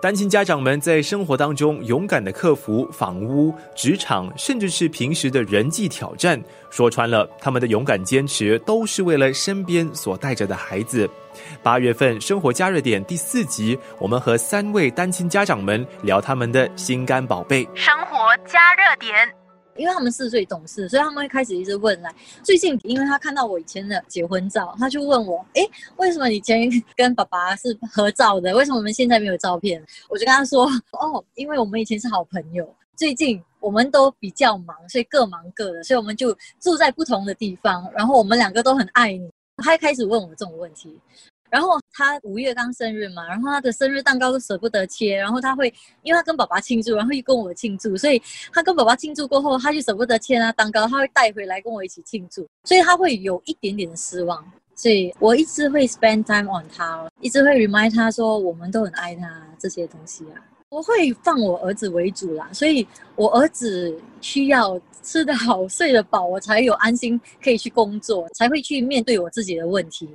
单亲家长们在生活当中勇敢的克服房屋、职场，甚至是平时的人际挑战。说穿了，他们的勇敢坚持都是为了身边所带着的孩子。八月份《生活加热点》第四集，我们和三位单亲家长们聊他们的心肝宝贝。生活加热点。因为他们四岁懂事，所以他们会开始一直问来。最近，因为他看到我以前的结婚照，他就问我：“哎，为什么以前跟爸爸是合照的？为什么我们现在没有照片？”我就跟他说：“哦，因为我们以前是好朋友，最近我们都比较忙，所以各忙各的，所以我们就住在不同的地方。然后我们两个都很爱你。”他开始问我这种问题。然后他五月刚生日嘛，然后他的生日蛋糕都舍不得切，然后他会，因为他跟爸爸庆祝，然后又跟我庆祝，所以他跟爸爸庆祝过后，他就舍不得切那蛋糕，他会带回来跟我一起庆祝，所以他会有一点点的失望，所以我一直会 spend time on 他，一直会 remind 他说我们都很爱他这些东西啊，我会放我儿子为主啦，所以我儿子需要吃得好、睡得饱，我才有安心可以去工作，才会去面对我自己的问题。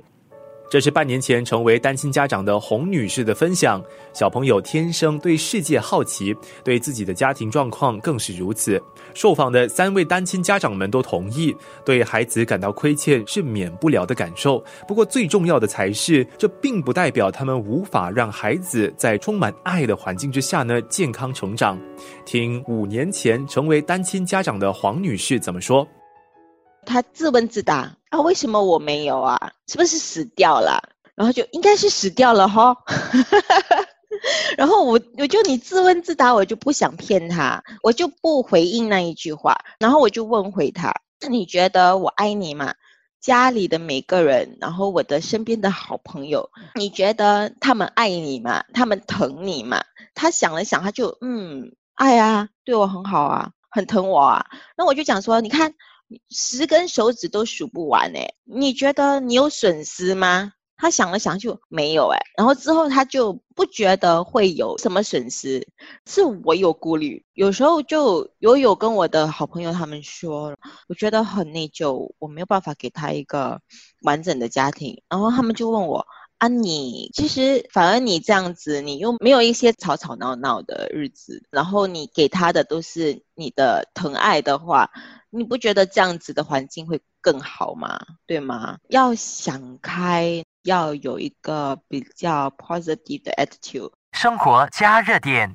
这是半年前成为单亲家长的洪女士的分享。小朋友天生对世界好奇，对自己的家庭状况更是如此。受访的三位单亲家长们都同意，对孩子感到亏欠是免不了的感受。不过最重要的才是，这并不代表他们无法让孩子在充满爱的环境之下呢健康成长。听五年前成为单亲家长的黄女士怎么说。他自问自答啊，为什么我没有啊？是不是死掉了？然后就应该是死掉了哈。然后我我就你自问自答，我就不想骗他，我就不回应那一句话。然后我就问回他：你觉得我爱你吗？家里的每个人，然后我的身边的好朋友，你觉得他们爱你吗？他们疼你吗？他想了想，他就嗯，爱啊，对我很好啊，很疼我啊。那我就讲说，你看。十根手指都数不完哎，你觉得你有损失吗？他想了想就没有哎，然后之后他就不觉得会有什么损失，是我有顾虑，有时候就有有跟我的好朋友他们说，我觉得很内疚，我没有办法给他一个完整的家庭，然后他们就问我。啊，你其实反而你这样子，你又没有一些吵吵闹闹的日子，然后你给他的都是你的疼爱的话，你不觉得这样子的环境会更好吗？对吗？要想开，要有一个比较 positive 的 attitude。生活加热点。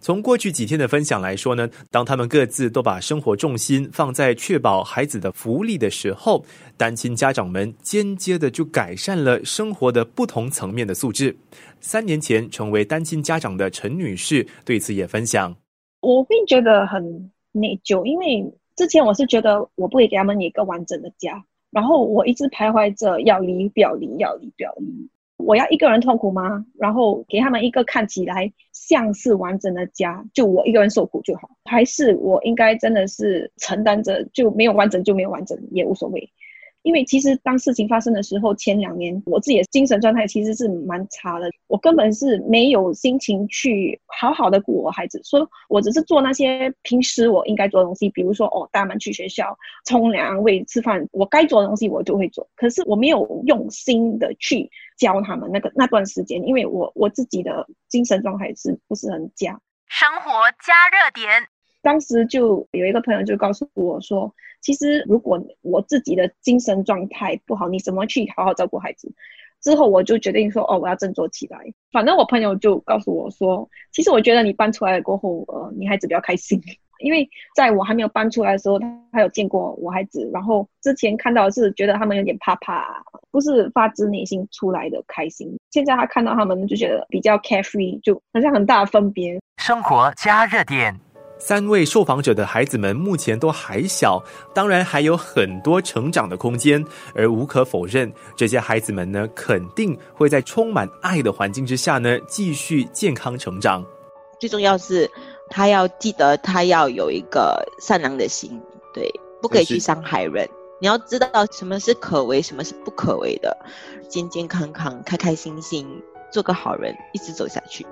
从过去几天的分享来说呢，当他们各自都把生活重心放在确保孩子的福利的时候，单亲家长们间接的就改善了生活的不同层面的素质。三年前成为单亲家长的陈女士对此也分享：我会觉得很内疚，因为之前我是觉得我不会给他们一个完整的家，然后我一直徘徊着要离不要离，要离不要离。我要一个人痛苦吗？然后给他们一个看起来像是完整的家，就我一个人受苦就好？还是我应该真的是承担着，就没有完整就没有完整也无所谓？因为其实当事情发生的时候，前两年我自己的精神状态其实是蛮差的，我根本是没有心情去好好的顾我孩子，所以我只是做那些平时我应该做的东西，比如说哦，带他们去学校、冲凉、喂吃饭，我该做的东西我就会做。可是我没有用心的去教他们那个那段时间，因为我我自己的精神状态是不是很佳？生活加热点。当时就有一个朋友就告诉我说，其实如果我自己的精神状态不好，你怎么去好好照顾孩子？之后我就决定说，哦，我要振作起来。反正我朋友就告诉我说，其实我觉得你搬出来过后，呃，你孩子比较开心，因为在我还没有搬出来的时候，他他有见过我孩子，然后之前看到是觉得他们有点怕怕，不是发自内心出来的开心。现在他看到他们就觉得比较 carefree，就好像很大的分别。生活加热点。三位受访者的孩子们目前都还小，当然还有很多成长的空间。而无可否认，这些孩子们呢，肯定会在充满爱的环境之下呢，继续健康成长。最重要是，他要记得，他要有一个善良的心，对，不可以去伤害人。你要知道什么是可为，什么是不可为的，健健康康、开开心心，做个好人，一直走下去。